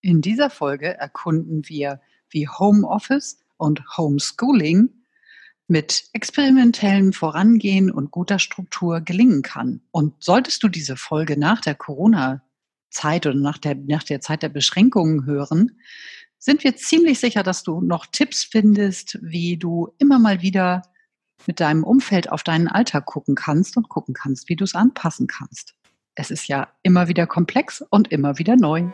In dieser Folge erkunden wir, wie Homeoffice und Homeschooling mit experimentellem Vorangehen und guter Struktur gelingen kann. Und solltest du diese Folge nach der Corona-Zeit oder nach der, nach der Zeit der Beschränkungen hören, sind wir ziemlich sicher, dass du noch Tipps findest, wie du immer mal wieder mit deinem Umfeld auf deinen Alltag gucken kannst und gucken kannst, wie du es anpassen kannst. Es ist ja immer wieder komplex und immer wieder neu.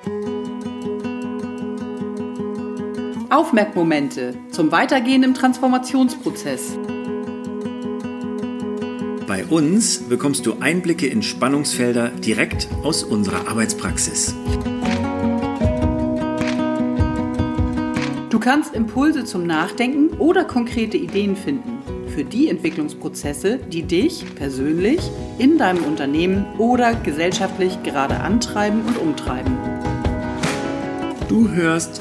Aufmerkmomente zum Weitergehen im Transformationsprozess. Bei uns bekommst du Einblicke in Spannungsfelder direkt aus unserer Arbeitspraxis. Du kannst Impulse zum Nachdenken oder konkrete Ideen finden für die Entwicklungsprozesse, die dich persönlich in deinem Unternehmen oder gesellschaftlich gerade antreiben und umtreiben. Du hörst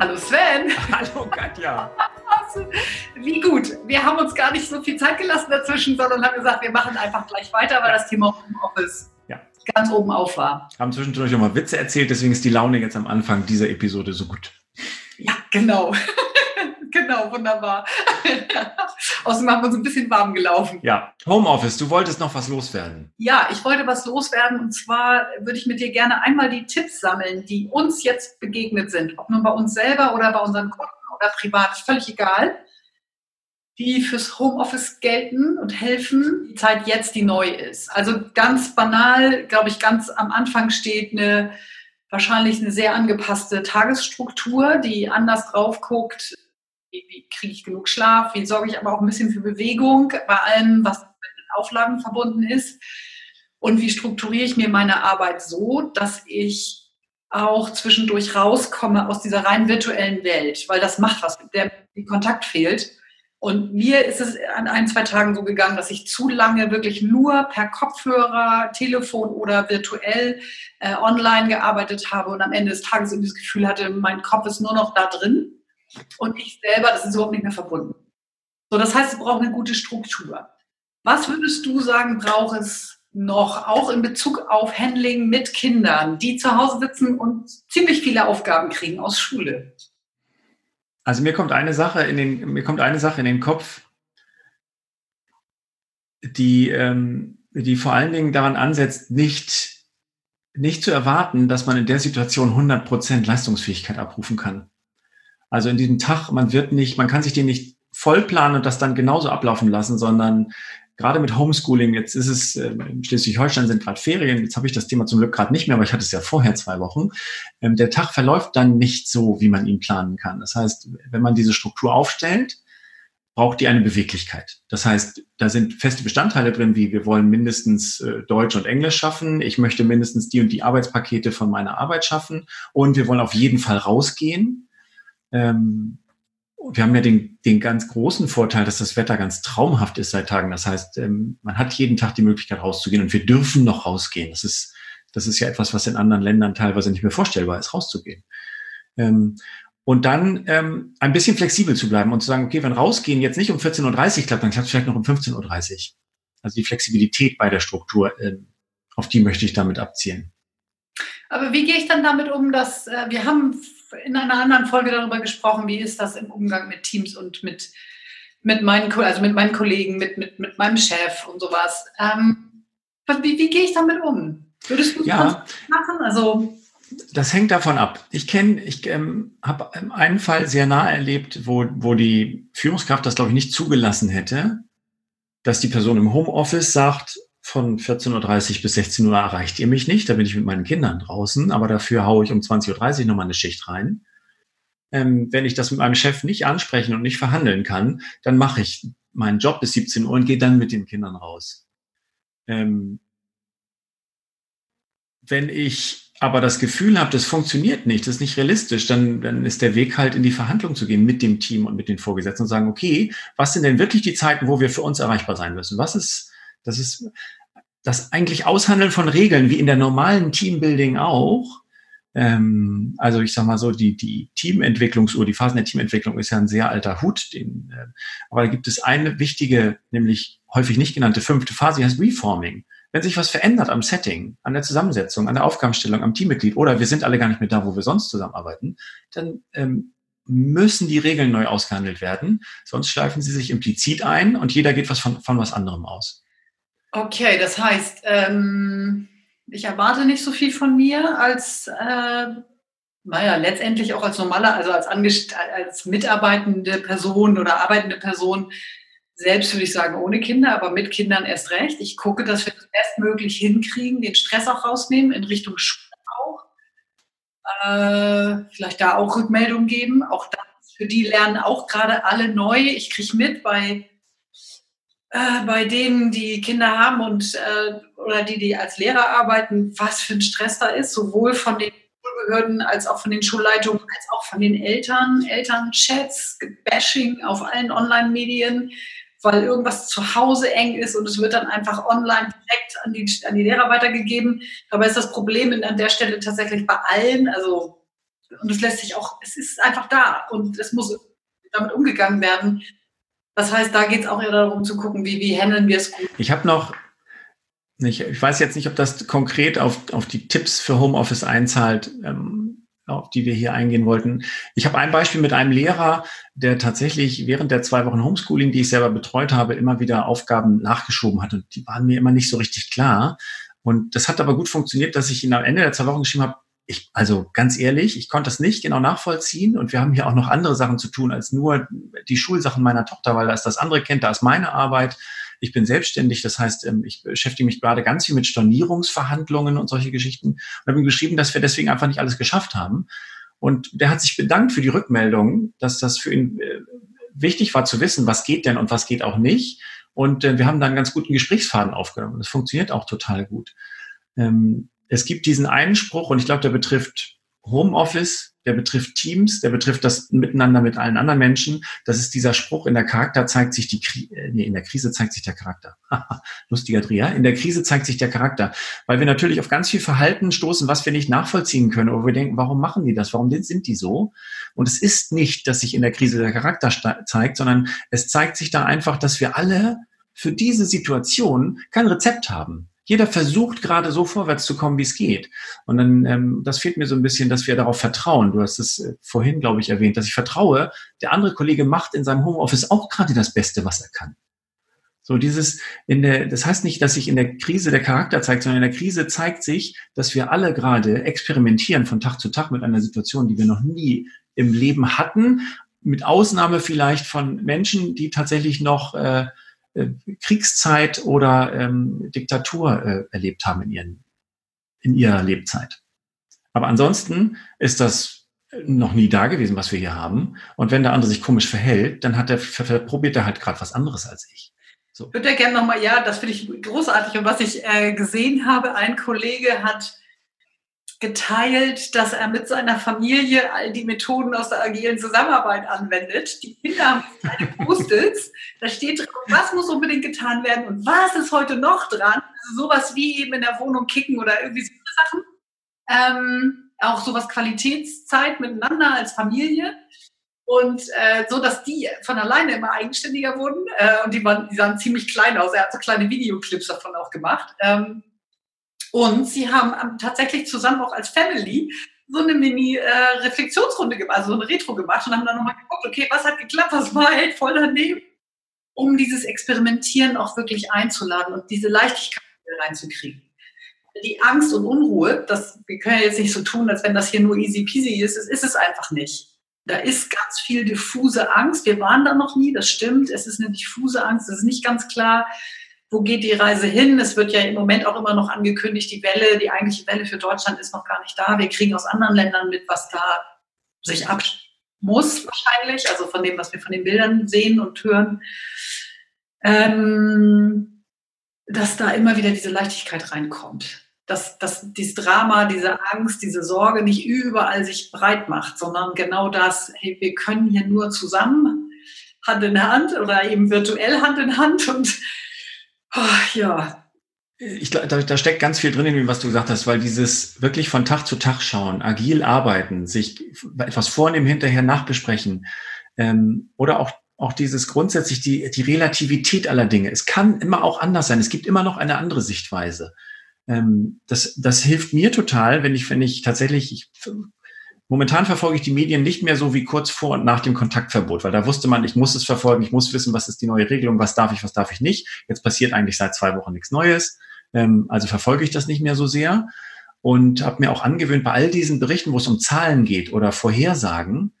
Hallo Sven! Hallo Katja! Wie gut. Wir haben uns gar nicht so viel Zeit gelassen dazwischen, sondern haben gesagt, wir machen einfach gleich weiter, weil das Thema Homeoffice ja. ganz oben auf war. Haben zwischendurch auch mal Witze erzählt, deswegen ist die Laune jetzt am Anfang dieser Episode so gut. Ja, genau. genau, wunderbar. Außerdem haben wir uns ein bisschen warm gelaufen. Ja, Homeoffice, du wolltest noch was loswerden. Ja, ich wollte was loswerden und zwar würde ich mit dir gerne einmal die Tipps sammeln, die uns jetzt begegnet sind. Ob nun bei uns selber oder bei unseren Kunden oder privat, ist völlig egal. Die fürs Homeoffice gelten und helfen, die Zeit jetzt, die neu ist. Also ganz banal, glaube ich, ganz am Anfang steht eine wahrscheinlich eine sehr angepasste Tagesstruktur, die anders drauf guckt, wie, kriege ich genug Schlaf, wie sorge ich aber auch ein bisschen für Bewegung bei allem, was mit den Auflagen verbunden ist. Und wie strukturiere ich mir meine Arbeit so, dass ich auch zwischendurch rauskomme aus dieser rein virtuellen Welt, weil das macht was, der, der Kontakt fehlt. Und mir ist es an ein, zwei Tagen so gegangen, dass ich zu lange wirklich nur per Kopfhörer, Telefon oder virtuell äh, online gearbeitet habe und am Ende des Tages irgendwie das Gefühl hatte, mein Kopf ist nur noch da drin und ich selber, das ist überhaupt nicht mehr verbunden. So, das heißt, es braucht eine gute Struktur. Was würdest du sagen, braucht es noch, auch in Bezug auf Handling mit Kindern, die zu Hause sitzen und ziemlich viele Aufgaben kriegen aus Schule? Also mir kommt eine Sache in den, mir kommt eine Sache in den Kopf, die, ähm, die vor allen Dingen daran ansetzt, nicht, nicht zu erwarten, dass man in der Situation 100% Leistungsfähigkeit abrufen kann. Also in diesem Tag, man wird nicht, man kann sich den nicht vollplanen und das dann genauso ablaufen lassen, sondern gerade mit Homeschooling, jetzt ist es, ähm, in Schleswig-Holstein sind gerade Ferien, jetzt habe ich das Thema zum Glück gerade nicht mehr, aber ich hatte es ja vorher zwei Wochen. Ähm, der Tag verläuft dann nicht so, wie man ihn planen kann. Das heißt, wenn man diese Struktur aufstellt, braucht die eine Beweglichkeit. Das heißt, da sind feste Bestandteile drin, wie wir wollen mindestens äh, Deutsch und Englisch schaffen, ich möchte mindestens die und die Arbeitspakete von meiner Arbeit schaffen und wir wollen auf jeden Fall rausgehen ähm, wir haben ja den, den ganz großen Vorteil, dass das Wetter ganz traumhaft ist seit Tagen. Das heißt, ähm, man hat jeden Tag die Möglichkeit rauszugehen und wir dürfen noch rausgehen. Das ist, das ist ja etwas, was in anderen Ländern teilweise nicht mehr vorstellbar ist, rauszugehen. Ähm, und dann ähm, ein bisschen flexibel zu bleiben und zu sagen, okay, wenn rausgehen jetzt nicht um 14.30 Uhr klappt, dann klappt es vielleicht noch um 15.30 Uhr. Also die Flexibilität bei der Struktur, äh, auf die möchte ich damit abzielen. Aber wie gehe ich dann damit um, dass äh, wir haben in einer anderen Folge darüber gesprochen, wie ist das im Umgang mit Teams und mit, mit, meinen, also mit meinen Kollegen, mit, mit, mit meinem Chef und sowas. Ähm, wie, wie gehe ich damit um? Würdest du ja. das machen? Also das hängt davon ab. Ich kenne, ich ähm, habe einen Fall sehr nah erlebt, wo, wo die Führungskraft das, glaube ich, nicht zugelassen hätte, dass die Person im Homeoffice sagt, von 14.30 Uhr bis 16 Uhr erreicht ihr mich nicht. Da bin ich mit meinen Kindern draußen, aber dafür haue ich um 20.30 Uhr nochmal eine Schicht rein. Ähm, wenn ich das mit meinem Chef nicht ansprechen und nicht verhandeln kann, dann mache ich meinen Job bis 17 Uhr und gehe dann mit den Kindern raus. Ähm, wenn ich aber das Gefühl habe, das funktioniert nicht, das ist nicht realistisch, dann, dann ist der Weg halt in die Verhandlung zu gehen mit dem Team und mit den Vorgesetzten und sagen, okay, was sind denn wirklich die Zeiten, wo wir für uns erreichbar sein müssen? Was ist, das ist das eigentlich Aushandeln von Regeln, wie in der normalen Teambuilding auch. Ähm, also ich sag mal so, die, die Teamentwicklungsuhr, die Phasen der Teamentwicklung ist ja ein sehr alter Hut. Den, äh, aber da gibt es eine wichtige, nämlich häufig nicht genannte fünfte Phase, die heißt Reforming wenn sich was verändert am Setting, an der Zusammensetzung, an der Aufgabenstellung, am Teammitglied oder wir sind alle gar nicht mehr da, wo wir sonst zusammenarbeiten, dann ähm, müssen die Regeln neu ausgehandelt werden. Sonst schleifen sie sich implizit ein und jeder geht was von, von was anderem aus. Okay, das heißt, ähm, ich erwarte nicht so viel von mir als, äh, naja, letztendlich auch als normaler, also als, als mitarbeitende Person oder arbeitende Person selbst würde ich sagen, ohne Kinder, aber mit Kindern erst recht. Ich gucke, dass wir das bestmöglich hinkriegen, den Stress auch rausnehmen, in Richtung Schule auch. Äh, vielleicht da auch Rückmeldungen geben. Auch das, für die lernen auch gerade alle neu. Ich kriege mit bei, äh, bei denen, die Kinder haben und äh, oder die, die als Lehrer arbeiten, was für ein Stress da ist, sowohl von den Schulbehörden als auch von den Schulleitungen, als auch von den Eltern, Elternchats, Bashing auf allen Online-Medien weil irgendwas zu Hause eng ist und es wird dann einfach online direkt an die, an die Lehrer weitergegeben. Dabei ist das Problem an der Stelle tatsächlich bei allen, also, und es lässt sich auch, es ist einfach da und es muss damit umgegangen werden. Das heißt, da geht es auch eher darum zu gucken, wie, wie handeln wir es gut. Ich habe noch, ich, ich weiß jetzt nicht, ob das konkret auf, auf die Tipps für Homeoffice einzahlt. Ähm, auf die wir hier eingehen wollten. Ich habe ein Beispiel mit einem Lehrer, der tatsächlich während der zwei Wochen Homeschooling, die ich selber betreut habe, immer wieder Aufgaben nachgeschoben hat und die waren mir immer nicht so richtig klar. Und das hat aber gut funktioniert, dass ich ihn am Ende der zwei Wochen geschrieben habe, ich, also ganz ehrlich, ich konnte das nicht genau nachvollziehen und wir haben hier auch noch andere Sachen zu tun als nur die Schulsachen meiner Tochter, weil da ist das andere Kind, da ist meine Arbeit ich bin selbstständig, das heißt, ähm, ich beschäftige mich gerade ganz viel mit Stornierungsverhandlungen und solche Geschichten und habe ihm geschrieben, dass wir deswegen einfach nicht alles geschafft haben. Und der hat sich bedankt für die Rückmeldung, dass das für ihn äh, wichtig war zu wissen, was geht denn und was geht auch nicht. Und äh, wir haben da einen ganz guten Gesprächsfaden aufgenommen. Das funktioniert auch total gut. Ähm, es gibt diesen einen Spruch und ich glaube, der betrifft Homeoffice, der betrifft Teams, der betrifft das Miteinander mit allen anderen Menschen. Das ist dieser Spruch, in der Charakter zeigt sich die Kri äh, nee, in der Krise zeigt sich der Charakter. Lustiger Dreher. In der Krise zeigt sich der Charakter. Weil wir natürlich auf ganz viel Verhalten stoßen, was wir nicht nachvollziehen können, wo wir denken, warum machen die das? Warum sind die so? Und es ist nicht, dass sich in der Krise der Charakter zeigt, sondern es zeigt sich da einfach, dass wir alle für diese Situation kein Rezept haben jeder versucht gerade so vorwärts zu kommen, wie es geht. Und dann, ähm, das fehlt mir so ein bisschen, dass wir darauf vertrauen. Du hast es äh, vorhin, glaube ich, erwähnt, dass ich vertraue, der andere Kollege macht in seinem Homeoffice auch gerade das Beste, was er kann. So dieses in der, das heißt nicht, dass sich in der Krise der Charakter zeigt, sondern in der Krise zeigt sich, dass wir alle gerade experimentieren von Tag zu Tag mit einer Situation, die wir noch nie im Leben hatten, mit Ausnahme vielleicht von Menschen, die tatsächlich noch äh, Kriegszeit oder ähm, Diktatur äh, erlebt haben in, ihren, in ihrer Lebzeit. Aber ansonsten ist das noch nie da gewesen, was wir hier haben. Und wenn der andere sich komisch verhält, dann hat er, probiert er halt gerade was anderes als ich. So. Ich würde ja gerne nochmal, ja, das finde ich großartig. Und was ich äh, gesehen habe, ein Kollege hat geteilt, dass er mit seiner Familie all die Methoden aus der agilen Zusammenarbeit anwendet. Die Kinder haben keine Post-its. Da steht drauf, was muss unbedingt getan werden und was ist heute noch dran. Also sowas wie eben in der Wohnung kicken oder irgendwie so Sachen. Ähm, auch sowas Qualitätszeit miteinander als Familie. Und äh, so, dass die von alleine immer eigenständiger wurden. Äh, und die, waren, die sahen ziemlich klein aus. Er hat so kleine Videoclips davon auch gemacht. Ähm, und sie haben tatsächlich zusammen auch als Family so eine Mini-Reflexionsrunde gemacht, also so eine Retro gemacht und haben dann nochmal geguckt, okay, was hat geklappt, was war halt voll daneben, um dieses Experimentieren auch wirklich einzuladen und diese Leichtigkeit reinzukriegen. Die Angst und Unruhe, das, wir können ja jetzt nicht so tun, als wenn das hier nur easy peasy ist, das ist es einfach nicht. Da ist ganz viel diffuse Angst. Wir waren da noch nie, das stimmt. Es ist eine diffuse Angst, es ist nicht ganz klar, wo geht die Reise hin? Es wird ja im Moment auch immer noch angekündigt, die Welle, die eigentliche Welle für Deutschland ist noch gar nicht da. Wir kriegen aus anderen Ländern mit, was da sich ab muss wahrscheinlich, also von dem, was wir von den Bildern sehen und hören, ähm, dass da immer wieder diese Leichtigkeit reinkommt. dass, dass dieses Drama, diese Angst, diese Sorge nicht überall sich breit macht, sondern genau das, hey, wir können hier nur zusammen Hand in Hand oder eben virtuell Hand in Hand und oh, ja. Ich, da, da steckt ganz viel drin in dem, was du gesagt hast, weil dieses wirklich von Tag zu Tag schauen, agil arbeiten, sich etwas vornehmen, hinterher nachbesprechen ähm, oder auch auch dieses grundsätzlich die, die Relativität aller Dinge. Es kann immer auch anders sein. Es gibt immer noch eine andere Sichtweise. Ähm, das, das hilft mir total, wenn ich, wenn ich tatsächlich, ich, momentan verfolge ich die Medien nicht mehr so wie kurz vor und nach dem Kontaktverbot, weil da wusste man, ich muss es verfolgen, ich muss wissen, was ist die neue Regelung, was darf ich, was darf ich nicht. Jetzt passiert eigentlich seit zwei Wochen nichts Neues. Ähm, also verfolge ich das nicht mehr so sehr und habe mir auch angewöhnt, bei all diesen Berichten, wo es um Zahlen geht oder Vorhersagen,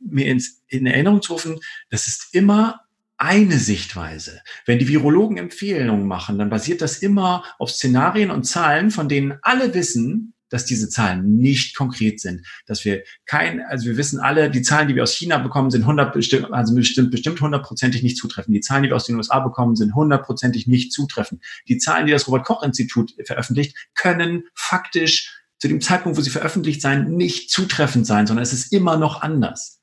mir ins, in Erinnerung zu rufen, das ist immer eine Sichtweise. Wenn die Virologen Empfehlungen machen, dann basiert das immer auf Szenarien und Zahlen, von denen alle wissen, dass diese Zahlen nicht konkret sind, dass wir kein, also wir wissen alle, die Zahlen, die wir aus China bekommen, sind 100 bestimmt, also bestimmt, bestimmt hundertprozentig nicht zutreffend. Die Zahlen, die wir aus den USA bekommen, sind hundertprozentig nicht zutreffend. Die Zahlen, die das Robert Koch Institut veröffentlicht, können faktisch zu dem Zeitpunkt, wo sie veröffentlicht sein, nicht zutreffend sein, sondern es ist immer noch anders.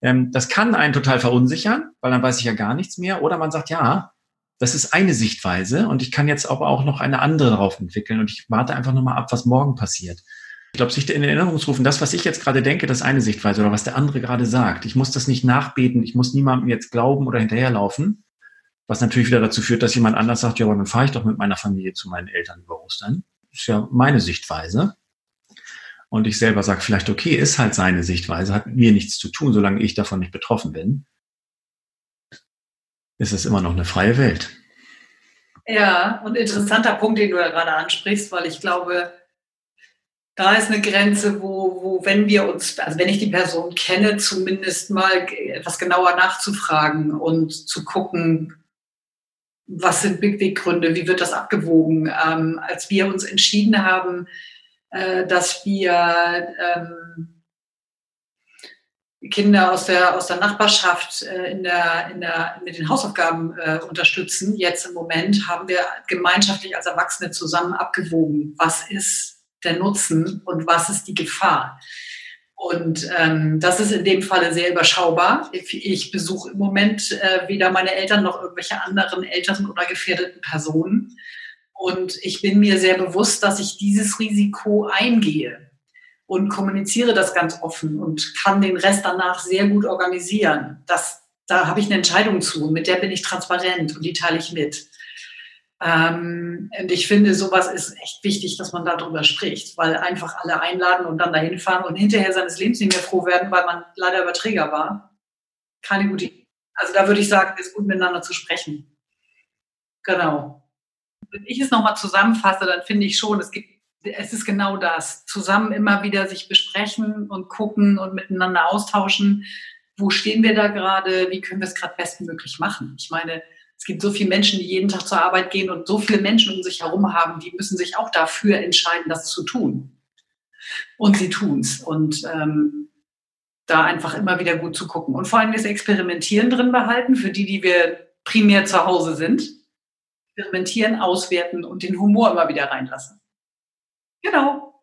Ähm, das kann einen total verunsichern, weil dann weiß ich ja gar nichts mehr. Oder man sagt, ja, das ist eine Sichtweise und ich kann jetzt aber auch noch eine andere darauf entwickeln und ich warte einfach nochmal ab, was morgen passiert. Ich glaube, sich in Erinnerung zu rufen, das, was ich jetzt gerade denke, das ist eine Sichtweise oder was der andere gerade sagt. Ich muss das nicht nachbeten, ich muss niemandem jetzt glauben oder hinterherlaufen, was natürlich wieder dazu führt, dass jemand anders sagt, ja, aber dann fahre ich doch mit meiner Familie zu meinen Eltern über Ostern. Das ist ja meine Sichtweise und ich selber sage vielleicht, okay, ist halt seine Sichtweise, hat mir nichts zu tun, solange ich davon nicht betroffen bin, ist es immer noch eine freie Welt. Ja, und interessanter Punkt, den du ja gerade ansprichst, weil ich glaube, da ist eine Grenze, wo, wo, wenn wir uns, also wenn ich die Person kenne, zumindest mal etwas genauer nachzufragen und zu gucken, was sind Beweggründe, wie wird das abgewogen. Ähm, als wir uns entschieden haben, äh, dass wir ähm, Kinder aus der, aus der Nachbarschaft äh, in der, in der, mit den Hausaufgaben äh, unterstützen. Jetzt im Moment haben wir gemeinschaftlich als Erwachsene zusammen abgewogen, was ist der Nutzen und was ist die Gefahr. Und ähm, das ist in dem Falle sehr überschaubar. Ich, ich besuche im Moment äh, weder meine Eltern noch irgendwelche anderen älteren oder gefährdeten Personen. Und ich bin mir sehr bewusst, dass ich dieses Risiko eingehe und kommuniziere das ganz offen und kann den Rest danach sehr gut organisieren. Das, da habe ich eine Entscheidung zu mit der bin ich transparent und die teile ich mit. Ähm, und ich finde, sowas ist echt wichtig, dass man darüber spricht, weil einfach alle einladen und dann dahin fahren und hinterher seines Lebens nicht mehr froh werden, weil man leider Überträger war. Keine gute Idee. Also da würde ich sagen, es ist gut miteinander zu sprechen. Genau wenn ich es nochmal zusammenfasse, dann finde ich schon, es gibt, es ist genau das. Zusammen immer wieder sich besprechen und gucken und miteinander austauschen. Wo stehen wir da gerade? Wie können wir es gerade bestmöglich machen? Ich meine, es gibt so viele Menschen, die jeden Tag zur Arbeit gehen und so viele Menschen um sich herum haben, die müssen sich auch dafür entscheiden, das zu tun. Und sie tun es. Und ähm, da einfach immer wieder gut zu gucken. Und vor allem das Experimentieren drin behalten, für die, die wir primär zu Hause sind experimentieren, auswerten und den Humor immer wieder reinlassen. Genau.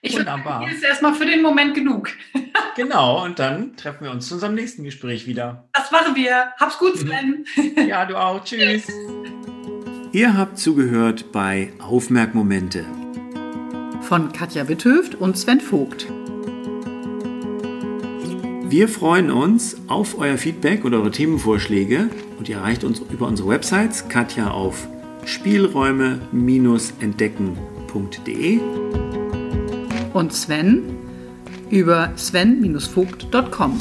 Ich Wunderbar. Hier ist erstmal für den Moment genug. genau, und dann treffen wir uns zu unserem nächsten Gespräch wieder. Das machen wir. Hab's gut, mhm. Sven. ja, du auch. Tschüss. Ihr habt zugehört bei Aufmerkmomente von Katja Witthöft und Sven Vogt. Wir freuen uns auf euer Feedback und eure Themenvorschläge und ihr erreicht uns über unsere Websites Katja auf spielräume-entdecken.de und Sven über sven-vogt.com.